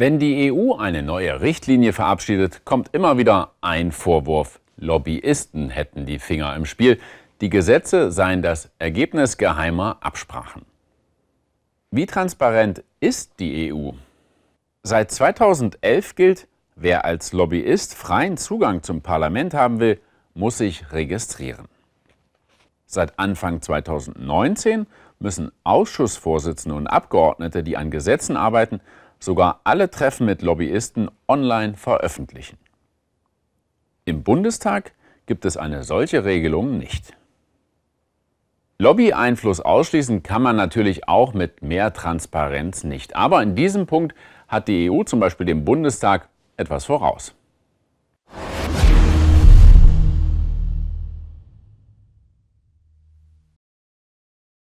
Wenn die EU eine neue Richtlinie verabschiedet, kommt immer wieder ein Vorwurf, Lobbyisten hätten die Finger im Spiel. Die Gesetze seien das Ergebnis geheimer Absprachen. Wie transparent ist die EU? Seit 2011 gilt, wer als Lobbyist freien Zugang zum Parlament haben will, muss sich registrieren. Seit Anfang 2019 müssen Ausschussvorsitzende und Abgeordnete, die an Gesetzen arbeiten, sogar alle Treffen mit Lobbyisten online veröffentlichen. Im Bundestag gibt es eine solche Regelung nicht. Lobby-Einfluss ausschließen kann man natürlich auch mit mehr Transparenz nicht. Aber in diesem Punkt hat die EU zum Beispiel dem Bundestag etwas voraus.